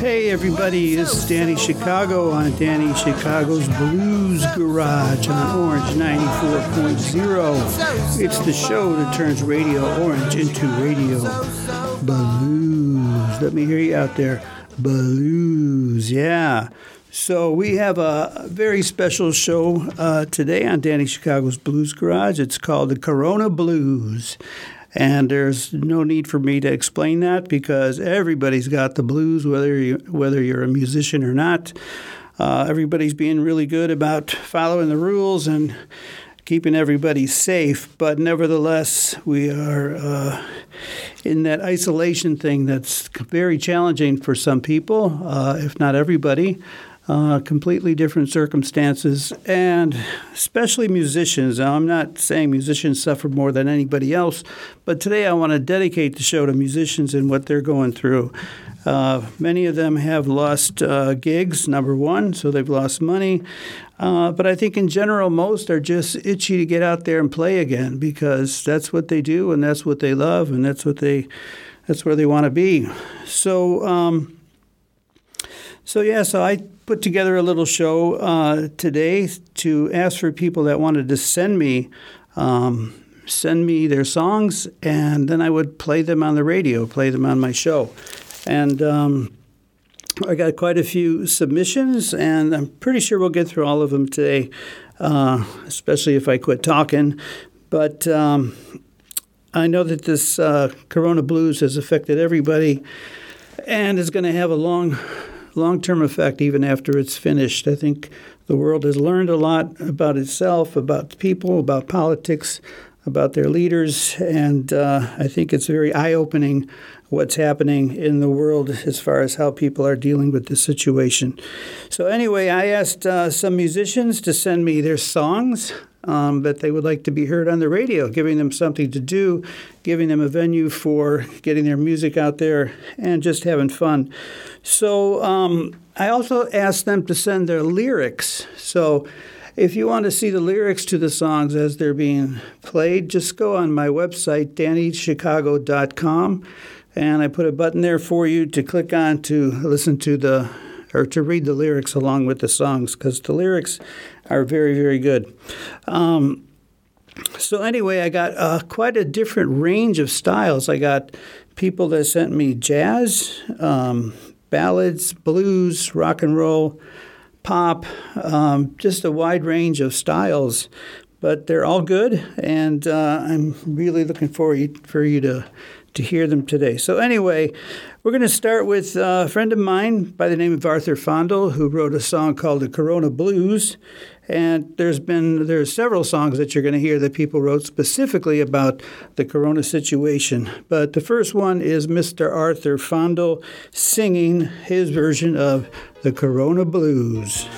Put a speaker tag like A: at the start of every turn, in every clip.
A: Hey everybody, this is Danny Chicago on Danny Chicago's Blues Garage on Orange 94.0. It's the show that turns Radio Orange into Radio Blues. Let me hear you out there. Blues, yeah. So we have a very special show uh, today on Danny Chicago's Blues Garage. It's called the Corona Blues. And there's no need for me to explain that because everybody's got the blues, whether you, whether you're a musician or not. Uh, everybody's being really good about following the rules and keeping everybody safe. But nevertheless, we are uh, in that isolation thing that's very challenging for some people, uh, if not everybody uh, completely different circumstances, and especially musicians. Now, I'm not saying musicians suffer more than anybody else, but today I want to dedicate the show to musicians and what they're going through. Uh, many of them have lost uh, gigs, number one, so they've lost money. Uh, but I think in general, most are just itchy to get out there and play again because that's what they do and that's what they love and that's what they that's where they want to be. So. Um, so yeah, so I put together a little show uh, today to ask for people that wanted to send me um, send me their songs, and then I would play them on the radio, play them on my show, and. Um, I got quite a few submissions, and I'm pretty sure we'll get through all of them today, uh, especially if I quit talking. But um, I know that this uh, Corona Blues has affected everybody and is going to have a long long term effect even after it's finished. I think the world has learned a lot about itself, about people, about politics, about their leaders, and uh, I think it's very eye opening what's happening in the world as far as how people are dealing with the situation. So, anyway, I asked uh, some musicians to send me their songs um, that they would like to be heard on the radio, giving them something to do, giving them a venue for getting their music out there, and just having fun. So um, I also asked them to send their lyrics. So if you want to see the lyrics to the songs as they're being played, just go on my website, dannychicago.com, and I put a button there for you to click on to listen to the or to read the lyrics along with the songs because the lyrics are very, very good. Um, so anyway, I got uh, quite a different range of styles. I got people that sent me jazz, um, ballads, blues, rock and roll, pop, um, just a wide range of styles. But they're all good, and uh, I'm really looking forward for you to to hear them today. So anyway, we're going to start with uh, a friend of mine by the name of Arthur Fondle, who wrote a song called "The Corona Blues," and there's been there's several songs that you're going to hear that people wrote specifically about the Corona situation. But the first one is Mr. Arthur Fondle singing his version of the Corona Blues.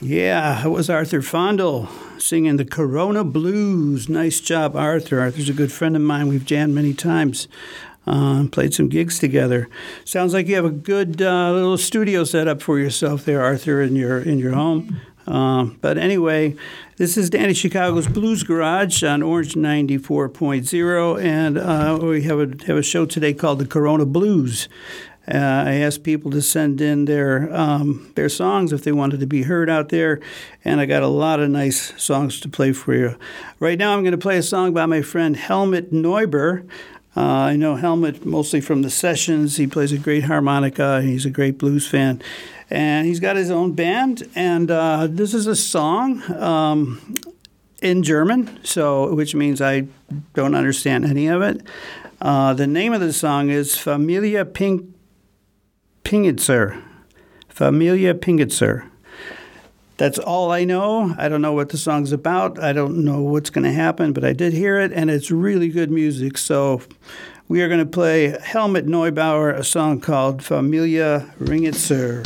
B: Yeah, it was Arthur Fondle singing the Corona Blues. Nice job, Arthur. Arthur's a good friend of mine. We've jammed many times. Uh, played some gigs together. Sounds like you have a good uh, little studio set up for yourself there, Arthur, in your in your home. Uh, but anyway, this is Danny Chicago's Blues Garage on Orange 94.0, and uh, we have a, have a show today called the Corona Blues. Uh, I asked people to send in their um, their songs if they wanted to be heard out there, and I got a lot of nice songs to play for you. Right now, I'm going to play a song by my friend Helmut Neuber. Uh, I know Helmut mostly from the sessions. He plays a great harmonica. He's a great blues fan, and he's got his own band. And uh, this is a song um, in German, so which means I don't understand any of it. Uh, the name of the song is Familia Pink Pingitzer. Familia Pingitzer. That's all I know. I don't know what the song's about. I don't know what's going to happen, but I did hear it, and it's really good music. So we are going to play Helmut Neubauer, a song called Familia Ringitzer.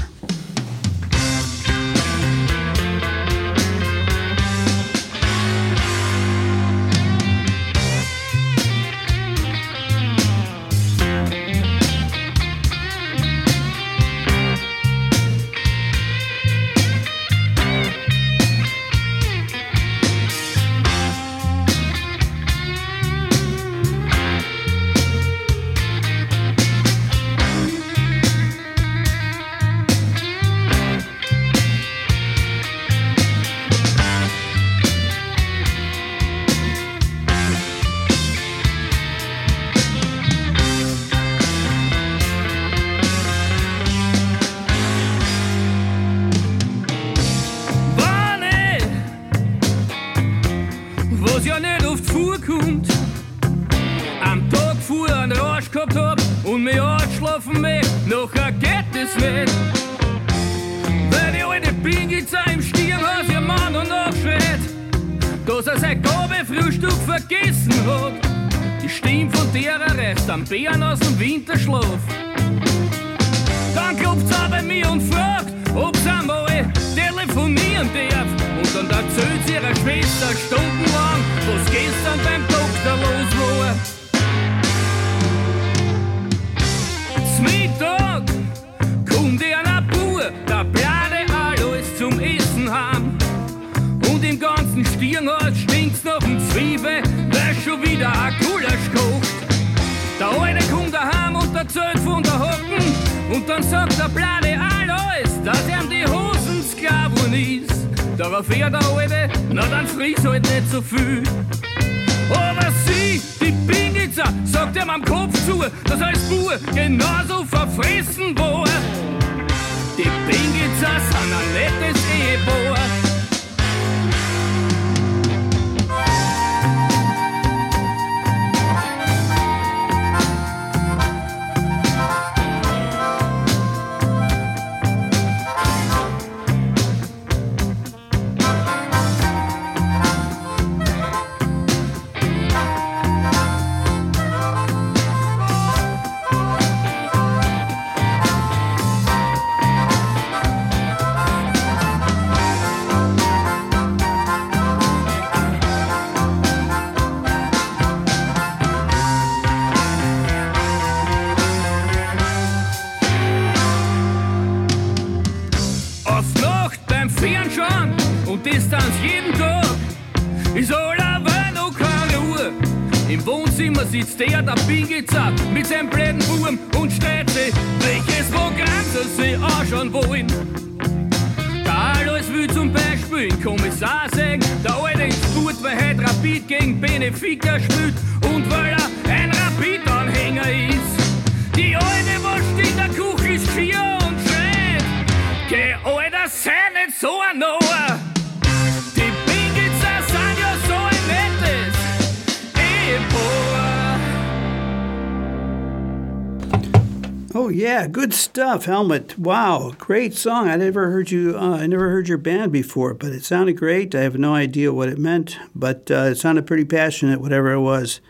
A: Yeah, good stuff, Helmut. Wow, great song. I never heard you. Uh, I never heard your band before, but it sounded great. I have no idea what it meant, but uh, it sounded pretty passionate, whatever it was.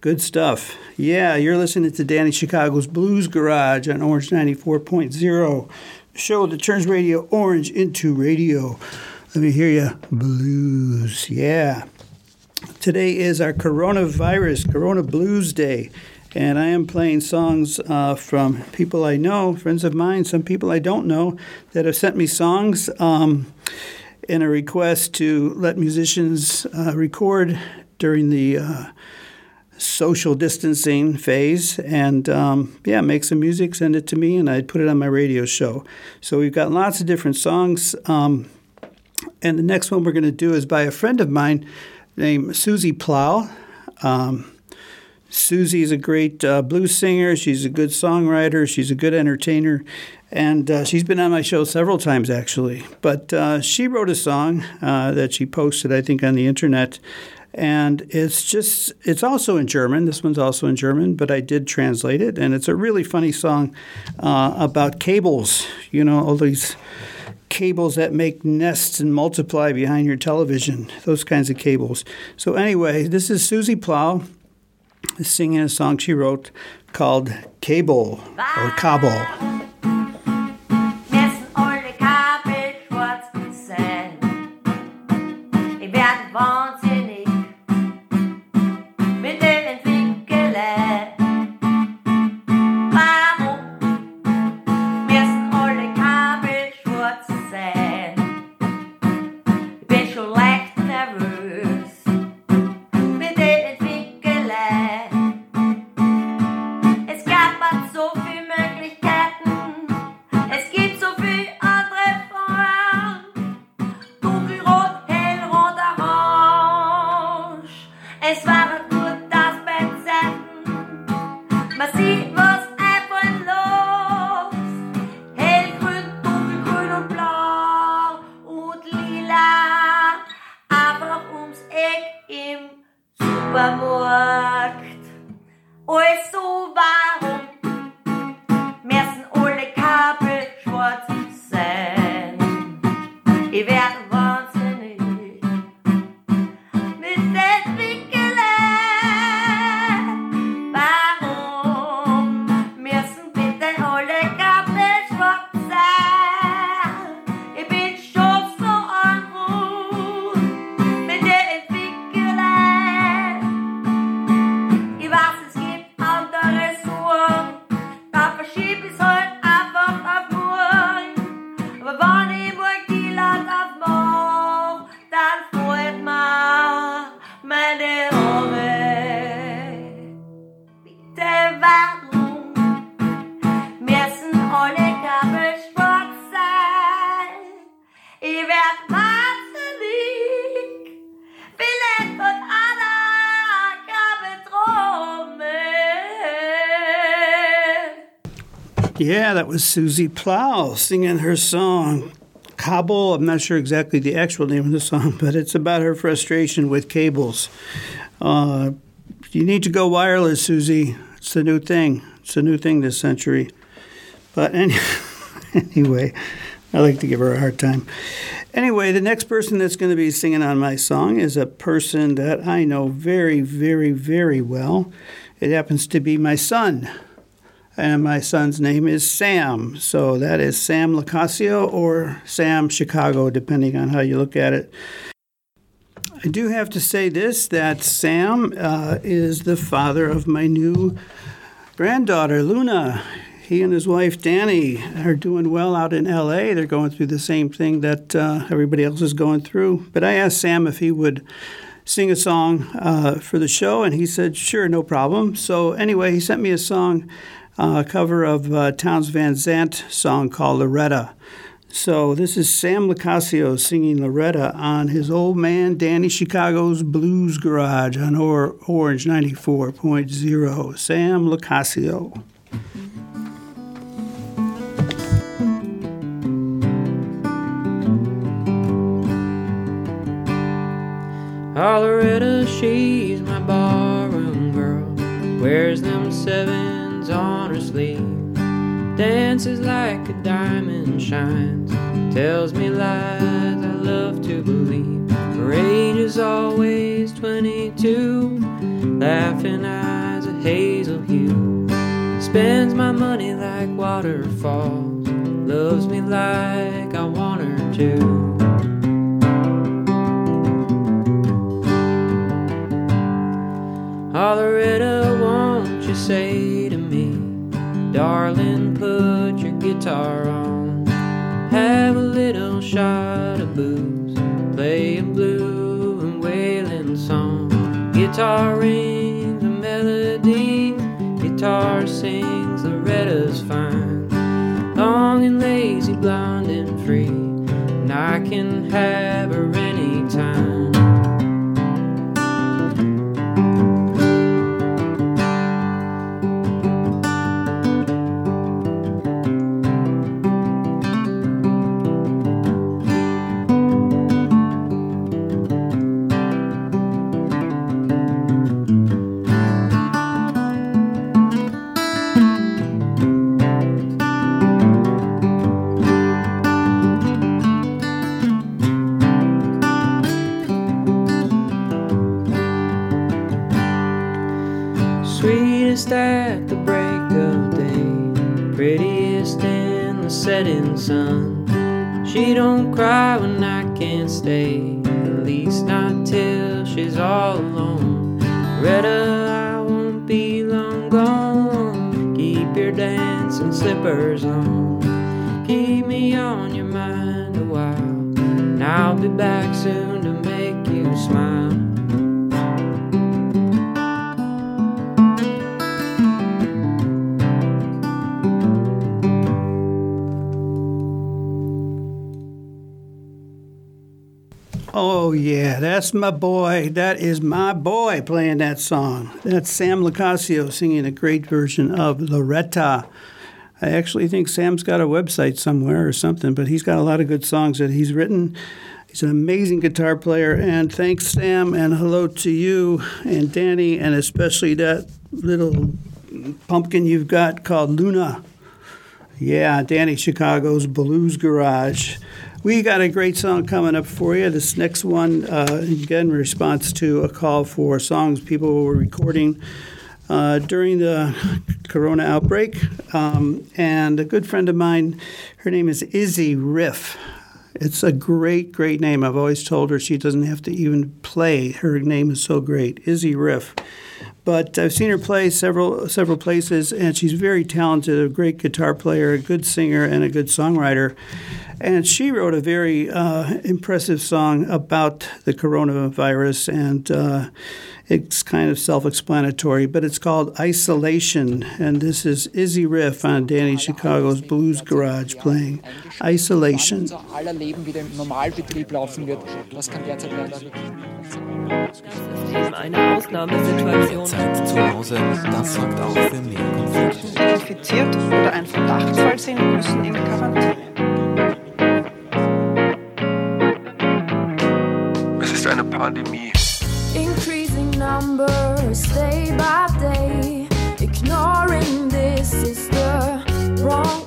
A: Good stuff. Yeah, you're listening to Danny Chicago's Blues Garage on Orange 94.0, show that turns Radio Orange into radio. Let me hear you. Blues. Yeah. Today is our coronavirus, Corona Blues Day, and I am playing songs uh, from people I know, friends of mine, some people I don't know that have sent me songs um, in a request to let musicians uh, record during the uh, social distancing phase and um, yeah, make some music, send it to me, and I'd put it on my radio show. So we've got lots of different songs. Um, and the next one we're going to do is by a friend of mine named Susie Plow. Um, Susie is a great uh, blues singer. She's a good songwriter. She's a good entertainer. And uh, she's been on my show several times, actually. But uh, she wrote a song uh, that she posted, I think, on the internet and it's just it's also in German. This one's also in German, but I did translate it, and it's a really funny song uh, about cables. You know, all these cables that make nests and multiply behind your television. Those kinds of cables. So anyway, this is Susie Plow singing a song she wrote called Cable or Cable. Yeah, that was Susie Plow singing her song. Kabul, I'm not sure exactly the actual name of the song, but it's about her frustration with cables. Uh, you need to go wireless, Susie. It's the new thing. It's the new thing this century. But any, anyway, I like to give her a hard time. Anyway, the next person that's going to be singing on my song is a person that I know very, very, very well. It happens to be my son and my son's name is Sam. So that is Sam Locascio or Sam Chicago, depending on how you look at it. I do have to say this that Sam uh, is the father of my new granddaughter, Luna. He and his wife, Danny, are doing well out in LA. They're going through the same thing that uh, everybody else is going through. But I asked Sam if he would sing a song uh, for the show, and he said, sure, no problem. So, anyway, he sent me a song uh, cover of uh, Townes Van Zandt song called Loretta. So this is Sam Locascio singing Loretta on his old man Danny Chicago's Blues Garage on or- Orange 94.0. Sam Locascio.
C: Oh, Loretta, she's my barroom girl. Wears them seven on her sleeve. dances like a diamond shines, tells me lies I love to believe. Her age is always 22, laughing eyes a hazel hue. Spends my money like waterfalls, loves me like I want her to. Aloretta, won't you say darling, put your guitar on, have a little shot of booze, play a blue and wailing song. Guitar rings a melody, guitar sings, Loretta's fine, long and lazy, blonde and free, and I can have her anytime.
A: My boy. That is my boy playing that song. That's Sam Locascio singing a great version of Loretta. I actually think Sam's got a website somewhere or something, but he's got a lot of good songs that he's written. He's an amazing guitar player, and thanks, Sam, and hello to you and Danny, and especially that little pumpkin you've got called Luna. Yeah, Danny Chicago's Blues Garage. We got a great song coming up for you. This next one, uh, again, in response to a call for songs people were recording uh, during the corona outbreak. Um, and a good friend of mine, her name is Izzy Riff. It's a great, great name. I've always told her she doesn't have to even play. Her name is so great, Izzy Riff. But I've seen her play several several places, and she's very talented, a great guitar player, a good singer, and a good songwriter. And she wrote a very uh, impressive song about the coronavirus, and uh, it's kind of self explanatory, but it's called Isolation. And this is Izzy Riff on Danny Chicago's Blues Garage playing Isolation.
D: aller Leben wieder im Normalbetrieb laufen wird. Das kann derzeit leider wirklich nicht sein.
E: Das ist eine Ausnahmesituation.
F: Zeit zu Hause, das sorgt auch für mehr Konflikte.
G: infiziert oder ein Verdachtsfall sind, müssen in Quarantäne.
H: Es ist eine Pandemie.
I: Increasing numbers day by day. Ignoring this is the wrong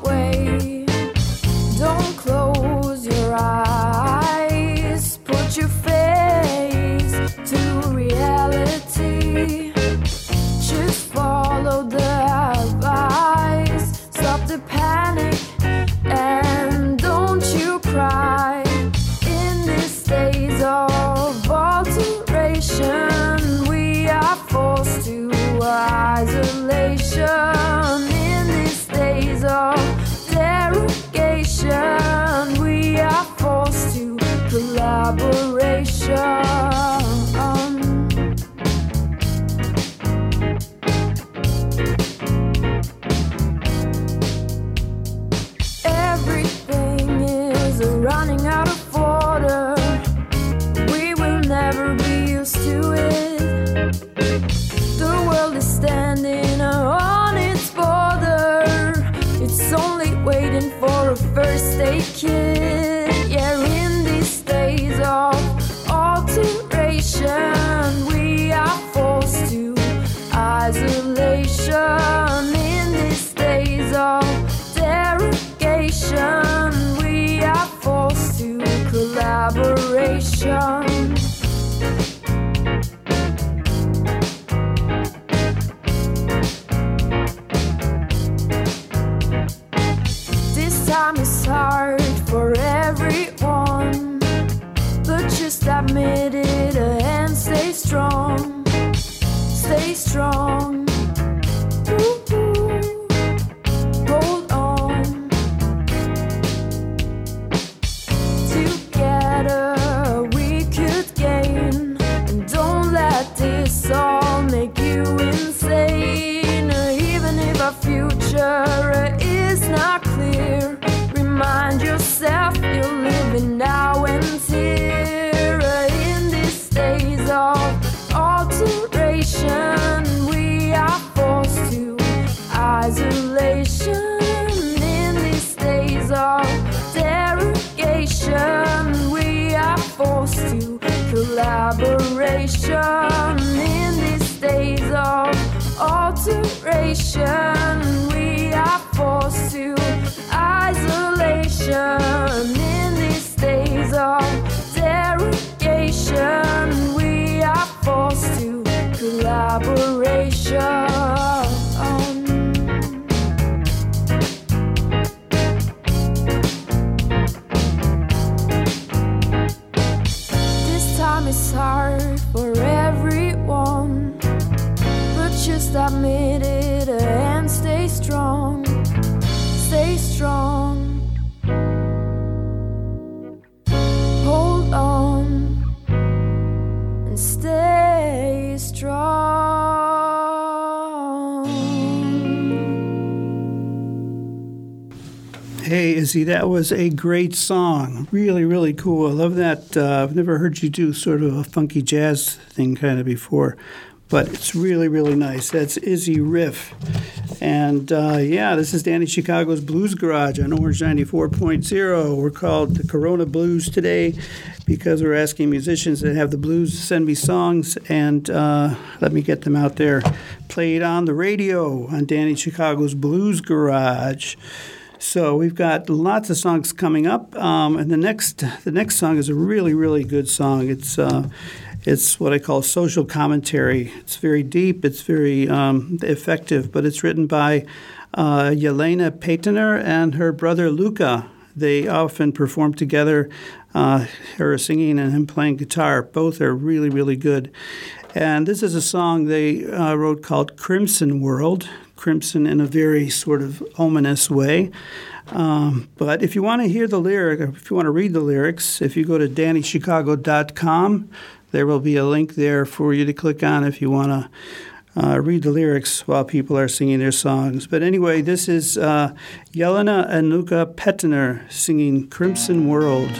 A: That was a great song. Really, really cool. I love that. Uh, I've never heard you do sort of a funky jazz thing kind of before, but it's really, really nice. That's Izzy Riff. And uh, yeah, this is Danny Chicago's Blues Garage on Orange 94.0. We're called the Corona Blues today because we're asking musicians that have the blues to send me songs and uh, let me get them out there played on the radio on Danny Chicago's Blues Garage. So we've got lots of songs coming up, um, and the next the next song is a really really good song. It's uh, it's what I call social commentary. It's very deep. It's very um, effective, but it's written by uh, Yelena Patener and her brother Luca. They often perform together, uh, her singing and him playing guitar. Both are really really good. And this is a song they uh, wrote called Crimson World. Crimson in a very sort of ominous way. Um, but if you want to hear the lyric, if you want to read the lyrics, if you go to dannychicago.com, there will be a link there for you to click on if you want to uh, read the lyrics while people are singing their songs. But anyway, this is uh, Jelena and Luca Petner singing Crimson World.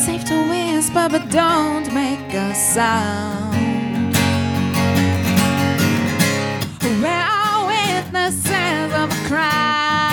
J: Safe to whisper, but don't make a sound. Where are witnesses of a crime?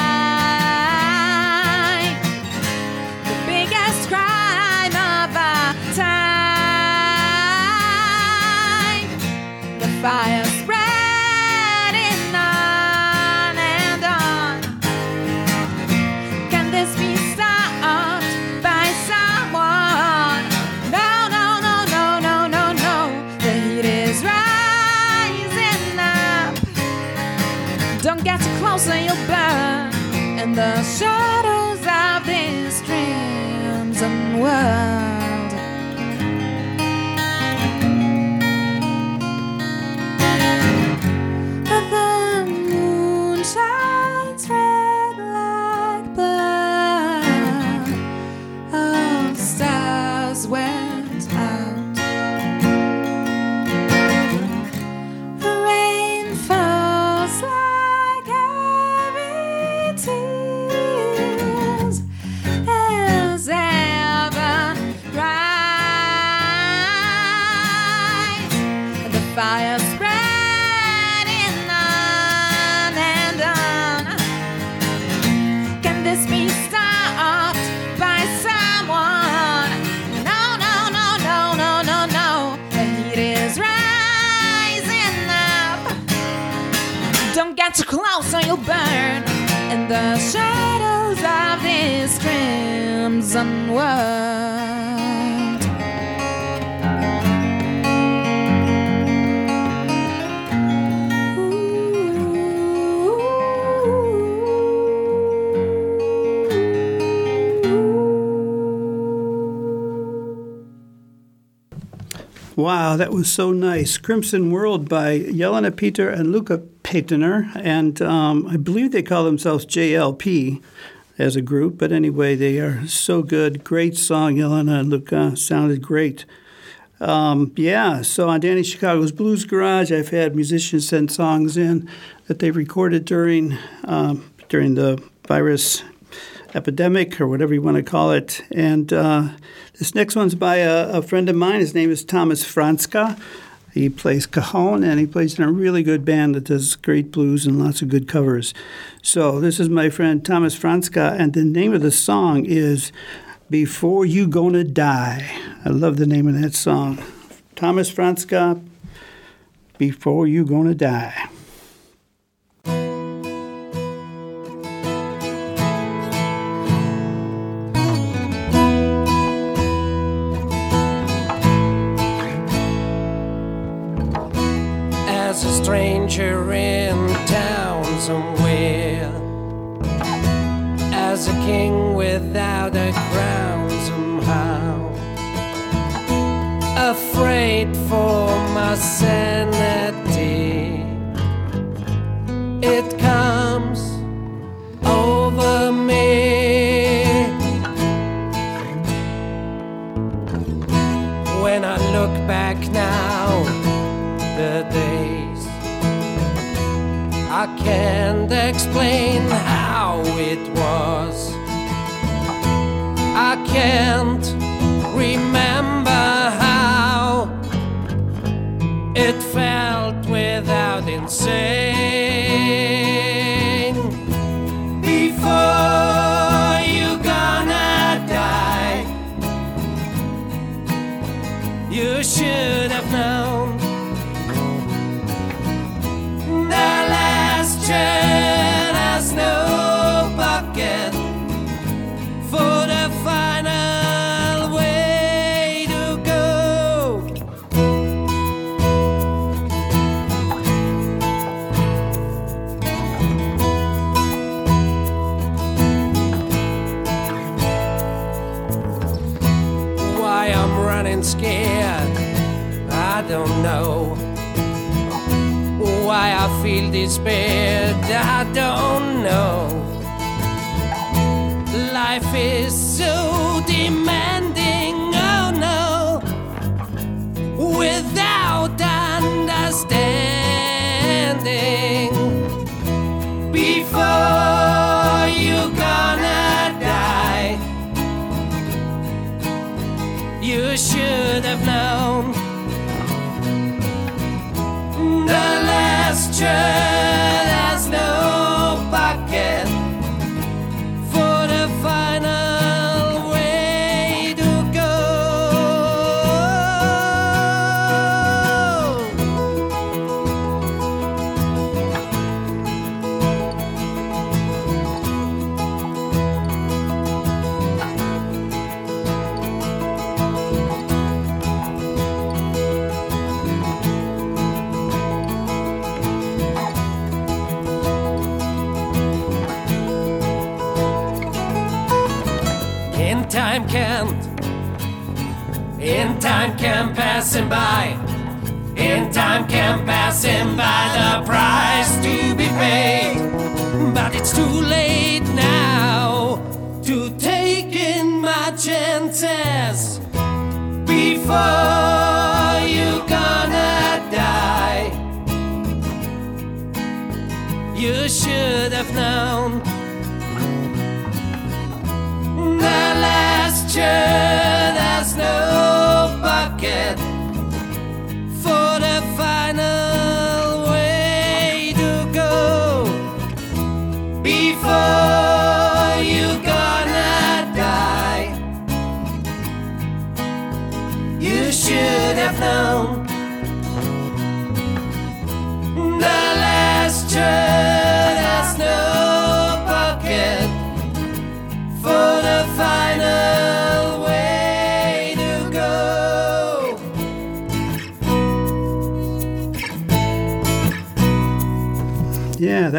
J: The shadows of this crimson world. Or you'll burn in the shadows of this crimson world.
A: Wow, that was so nice. Crimson World by Yelena Peter and Luca Patener. And um, I believe they call themselves JLP as a group. But anyway, they are so good. Great song, Jelena and Luca. Sounded great. Um, yeah, so on Danny Chicago's Blues Garage, I've had musicians send songs in that they recorded during um, during the virus epidemic or whatever you want to call it. And uh, this next one's by a, a, friend of mine. His name is Thomas Franska. He plays cajon and he plays in a really good band that does great blues and lots of good covers. So this is my friend Thomas Franska, and the name of the song is Before You Gonna Die. I love the name of that song. Thomas Franska, Before You Gonna Die.
K: I can't explain how it was. I can't despaired, I don't know. Life is so demanding, oh no, without understanding. Before you gonna die, you should have known the last train passing by. In time can passing by the price to be paid. But it's too late now to take in my chances before you're gonna die. You should have known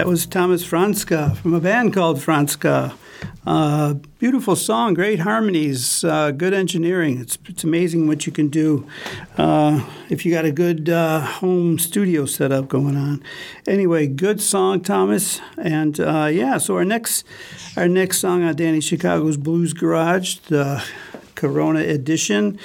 A: was Thomas Franska from a band called Franska. Uh, beautiful song, great harmonies, uh, good engineering. It's, it's amazing what you can do uh, if you got a good uh, home studio setup going on. Anyway, good song, Thomas. And uh, yeah, so our next our next song on Danny Chicago's Blues Garage, the Corona edition,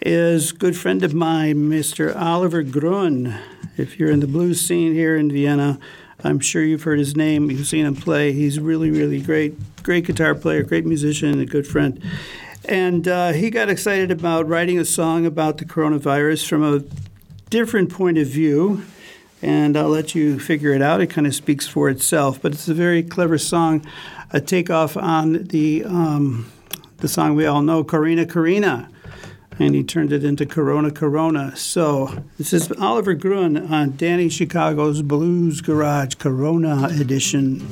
A: is good friend of mine, Mr. Oliver Grun. If you're in the blues scene here in Vienna, I'm sure you've heard his name. You've seen him play. He's really, really great, great guitar player, great musician, a good friend. And uh, he got excited about writing a song about the coronavirus from a different point of view. And I'll let you figure it out. It kind of speaks for itself. But it's a very clever song, a takeoff on the um, the song we all know, Corrina Corrina and he turned it into Corona Corona. So this is Oliver Gruen on Danny Chicago's Blues Garage Corona edition.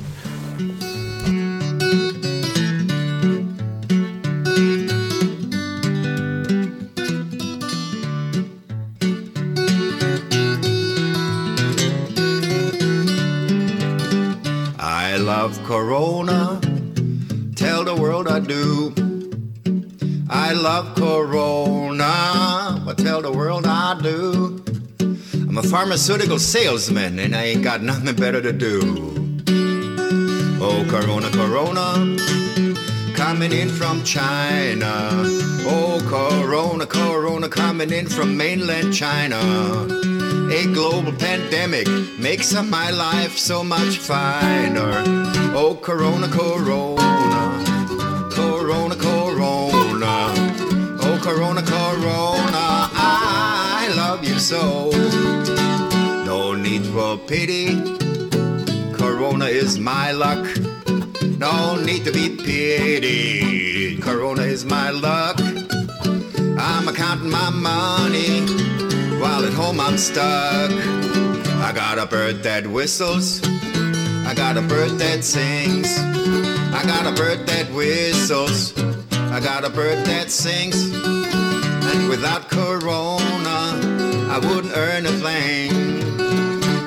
L: Pharmaceutical salesman and I ain't got nothing better to do. Oh, Corona, Corona. Coming in from China. Oh, Corona, Corona. Coming in from mainland China. A global pandemic makes up my life so much finer. Oh, Corona, Corona, Corona, Corona. Oh, Corona, Corona, I love you so. No need for pity. Corona is my luck. No need to be pitied. Corona is my luck. I'm counting my money while at home I'm stuck. I got a bird that whistles. I got a bird that sings. I got a bird that whistles. I got a bird that sings. And without Corona, I wouldn't earn a thing.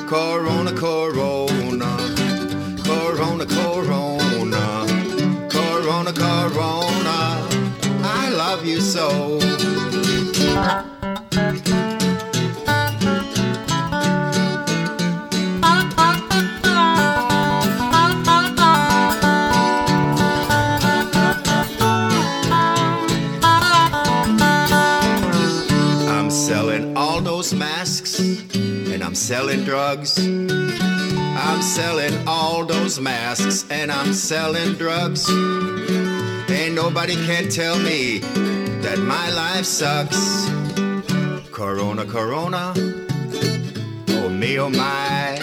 L: Corona, Corona, Corona, Corona, Corona, Corona. I love you so. Selling drugs. I'm selling all those masks and I'm selling drugs. Ain't nobody can tell me that my life sucks. Corona, Corona. Oh me, oh my.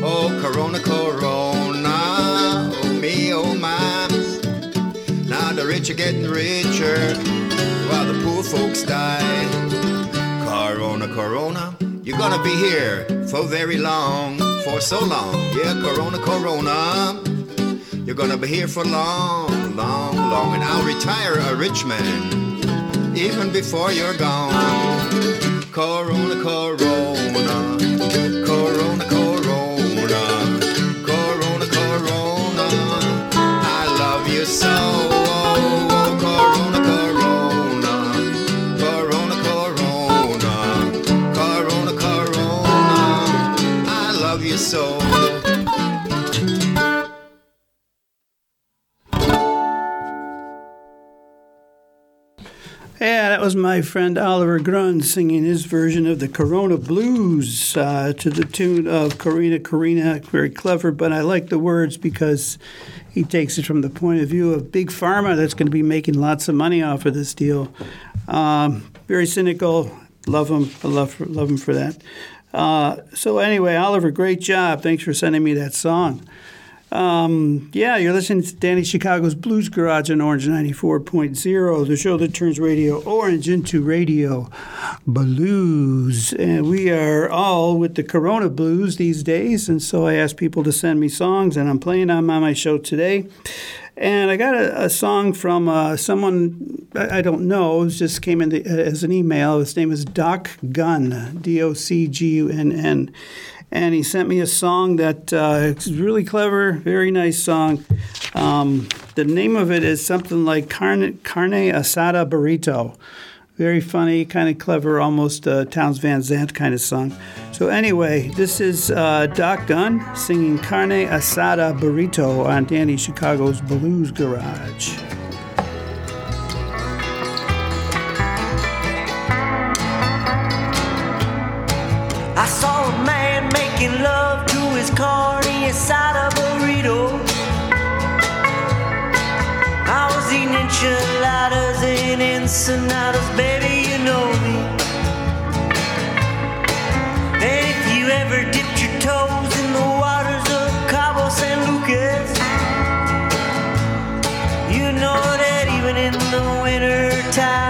L: Oh Corona, Corona. Oh me, oh my. Now the rich are getting richer while the poor folks die. Corona, Corona, you're gonna be here for very long, for so long. Yeah, Corona, Corona, you're gonna be here for long, long, long. And I'll retire a rich man even before you're gone. Corona, Corona, Corona, Corona,
A: was my friend Oliver Grund singing his version of the Corona Blues uh, to the tune of Corrina Corrina. Very clever, but I like the words because he takes it from the point of view of Big Pharma that's going to be making lots of money off of this deal. Um, very cynical. Love him. I love, love him for that. Uh, so, anyway, Oliver, great job. Thanks for sending me that song. Um, yeah, you're listening to Danny Chicago's Blues Garage on Orange 94.0, the show that turns Radio Orange into Radio Blues. And we are all with the Corona Blues these days. And so I asked people to send me songs, and I'm playing them on my show today. And I got a, a song from uh, someone I, I don't know. It just came in the, as an email. His name is Doc Gunn, D O C G U N N and he sent me a song that uh, is really clever, very nice song. Um, the name of it is something like Carne, Carne Asada Burrito. Very funny, kind of clever, almost uh, Townes Van Zandt kind of song. So, anyway, this is uh, Doc Gunn singing Carne Asada Burrito on Danny Chicago's Blues Garage.
M: Enchiladas and ensenadas, baby, you know me. And if you ever dipped your toes in the waters of Cabo San Lucas, you know that even in the winter time,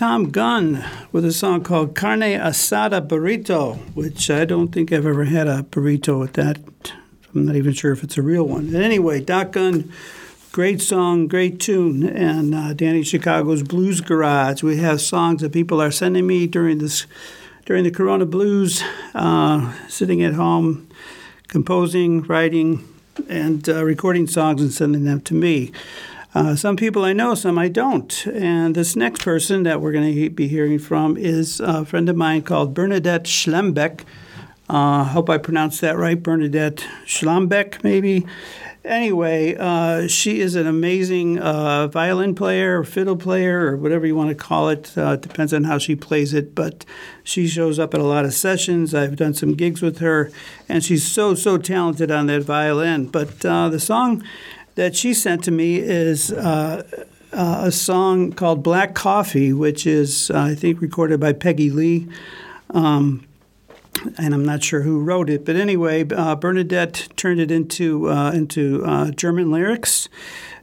A: Tom Gunn with a song called Carne Asada Burrito, which I don't think I've ever had a burrito with that. I'm not even sure if it's a real one. But anyway, Doc Gunn, great song, great tune, and uh, Danny Chicago's Blues Garage. We have songs that people are sending me during this during the Corona Blues, uh, sitting at home, composing, writing, and uh, recording songs and sending them to me. Uh, some people I know, some I don't. And this next person that we're going to be hearing from is a friend of mine called Bernadette Schlembeck. I uh, hope I pronounced that right, Bernadette Schlembeck, maybe. Anyway, uh, she is an amazing uh, violin player, or fiddle player, or whatever you want to call it. Uh, it depends on how she plays it, but she shows up at a lot of sessions. I've done some gigs with her, and she's so, so talented on that violin. But uh, the song that she sent to me is uh, uh, a song called Black Coffee, which is, I think, recorded by Peggy Lee. Um, and I'm not sure who wrote it, but anyway, uh, Bernadette turned it into uh, into uh, German lyrics.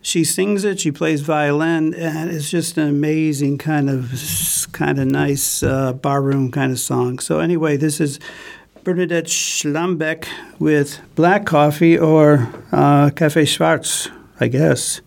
A: She sings it. She plays violin, and it's just an amazing kind of kind of nice barroom kind of song. So anyway, this is Bernadette Schlambeck with black coffee or uh, Café Schwarz, I guess.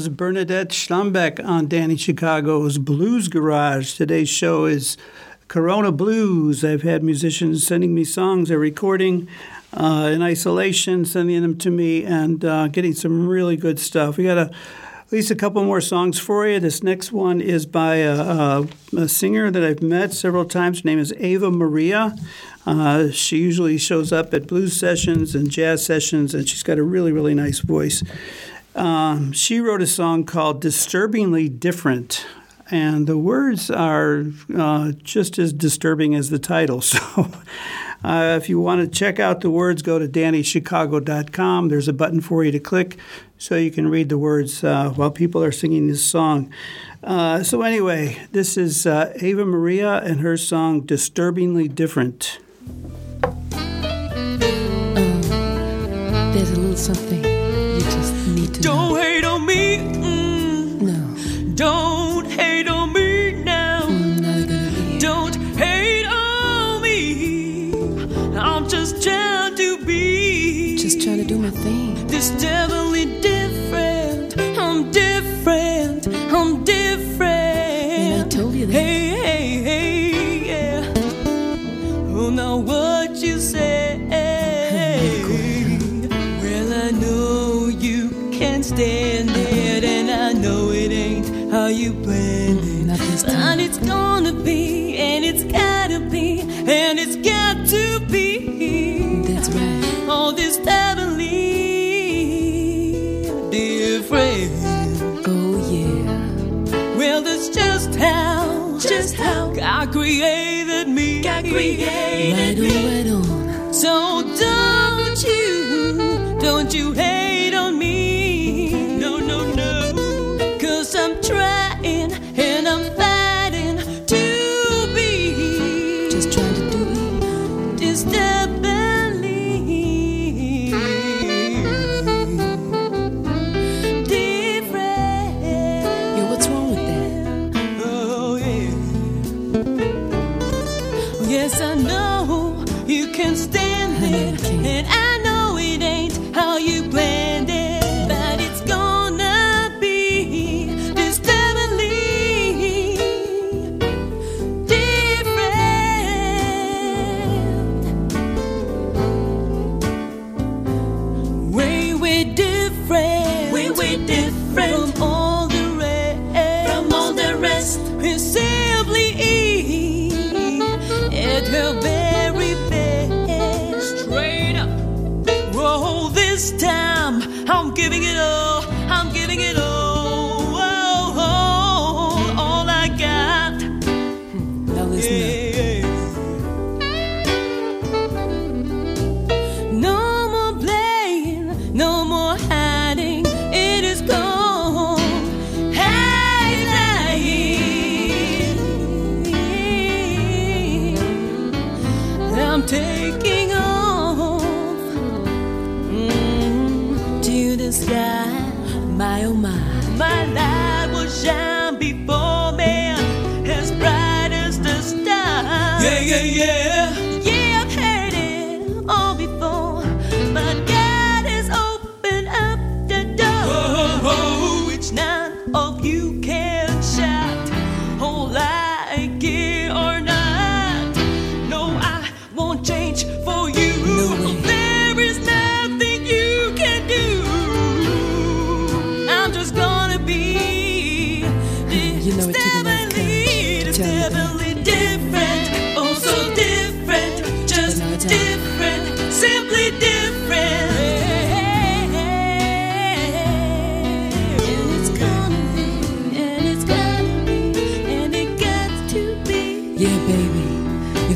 N: Was
A: Bernadette Schlambeck on Danny Chicago's Blues Garage. Today's show is Corona Blues. I've had musicians sending me songs they're recording uh, in isolation, sending them to me, and uh, getting some really good stuff. We got a, at least a couple more songs for you. This next one is by a, a, a singer that I've met several times. Her name is Ava Maria. Uh, she usually shows up at blues sessions and jazz sessions, and she's got a really, really nice voice. Um, she wrote a song called Disturbingly Different. and the words are uh, just as disturbing as the title. So. Uh, if you want to check out the words, go to DannyChicago.com. There's a button for you to click so you can read the words uh, while people are singing this song. Uh, so, anyway, this is uh, Ava Maria and her song Disturbingly Different.
O: There's a little something
P: Don't hate on me. Mm.
O: No.
P: Don't hate on me now. Don't hate on me. I'm just trying to be.
O: Just trying to do my thing.
P: This definitely stand it, and I know it ain't how you planned it.
O: Not this time.
P: But it's gonna be, and it's gotta be, and it's got to be.
O: That's right.
P: All this heavenly different.
O: Oh, yeah.
P: Well, that's just how, just how God created me. God created
O: Right on, right on.
P: So don't you, don't you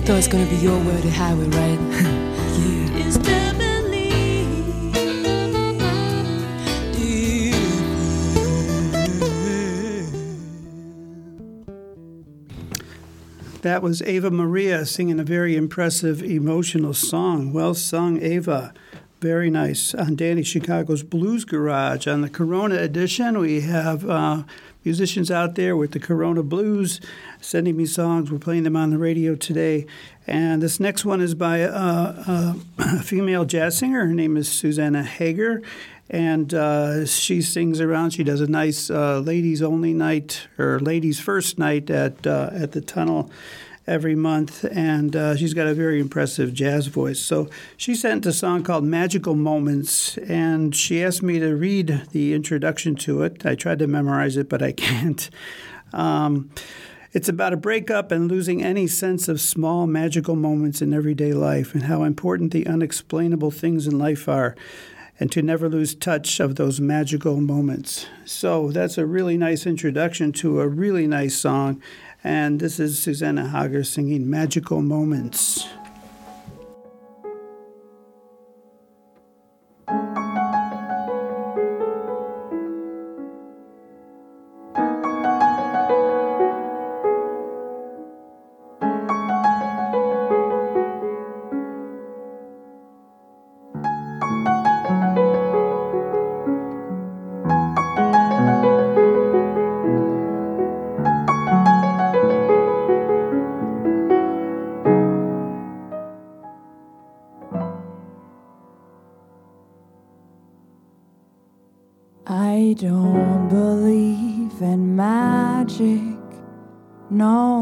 O: thought it's gonna be your word, the highway, right? yeah.
P: It's definitely
A: That was Ava Maria singing a very impressive, emotional song. Well sung, Ava. Very nice. On Danny Chicago's Blues Garage. On the Corona edition, we have uh, musicians out there with the Corona Blues sending me songs. We're playing them on the radio today. And this next one is by uh, uh, a female jazz singer. Her name is Susanna Hager. And uh, she sings around. She does a nice uh, ladies only night or ladies first night at uh, at the tunnel every month, and uh, she's got a very impressive jazz voice. So she sent a song called Magical Moments, and she asked me to read the introduction to it. I tried to memorize it, but I can't. Um, it's about a breakup and losing any sense of small magical moments in everyday life and how important the unexplainable things in life are. and to never lose touch of those magical moments. So that's a really nice introduction to a really nice song. And this is Susanna Hager singing Magical Moments.
J: No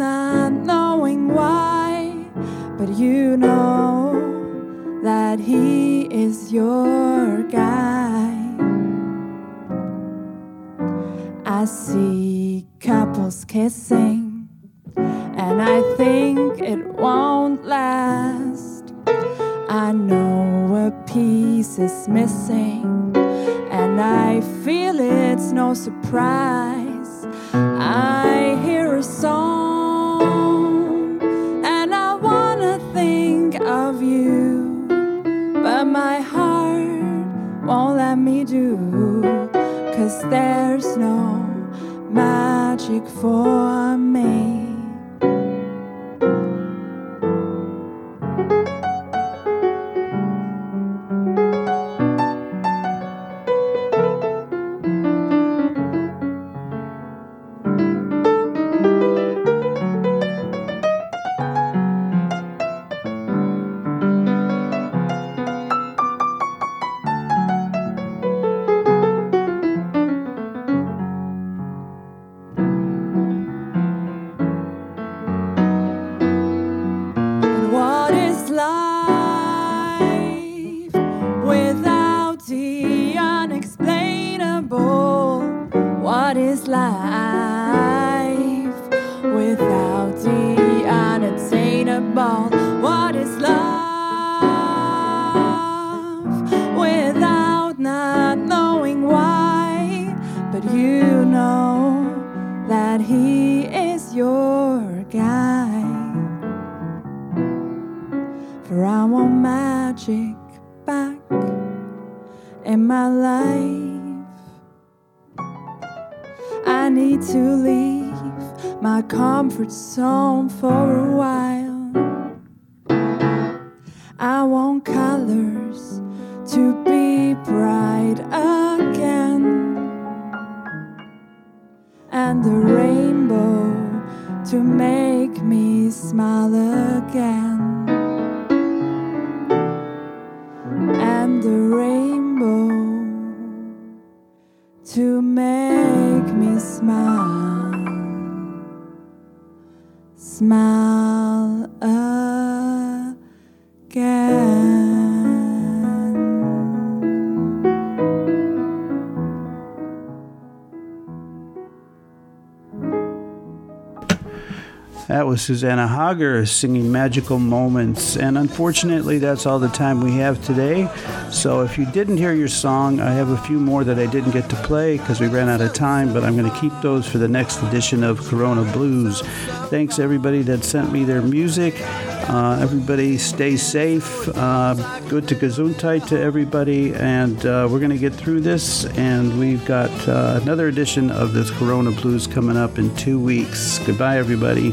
J: not knowing why? But you know that he is your guide. I see couples kissing, and I think it won't last. I know a piece is missing, and I feel it's no surprise. I there's no magic for that He is your guide. For I want magic back in my life. I need to leave my comfort zone for a while. I want colors to be bright and the rainbow to make me smile again.
A: Susanna Hager singing Magical Moments. And unfortunately, that's all the time we have today. So if you didn't hear your song, I have a few more that I didn't get to play because we ran out of time, but I'm going to keep those for the next edition of Corona Blues. Thanks everybody that sent me their music. Uh, everybody stay safe. Uh, good to Gesundheit to everybody. And uh, we're going to get through this. And we've got uh, another edition of this Corona Blues coming up in two weeks. Goodbye, everybody.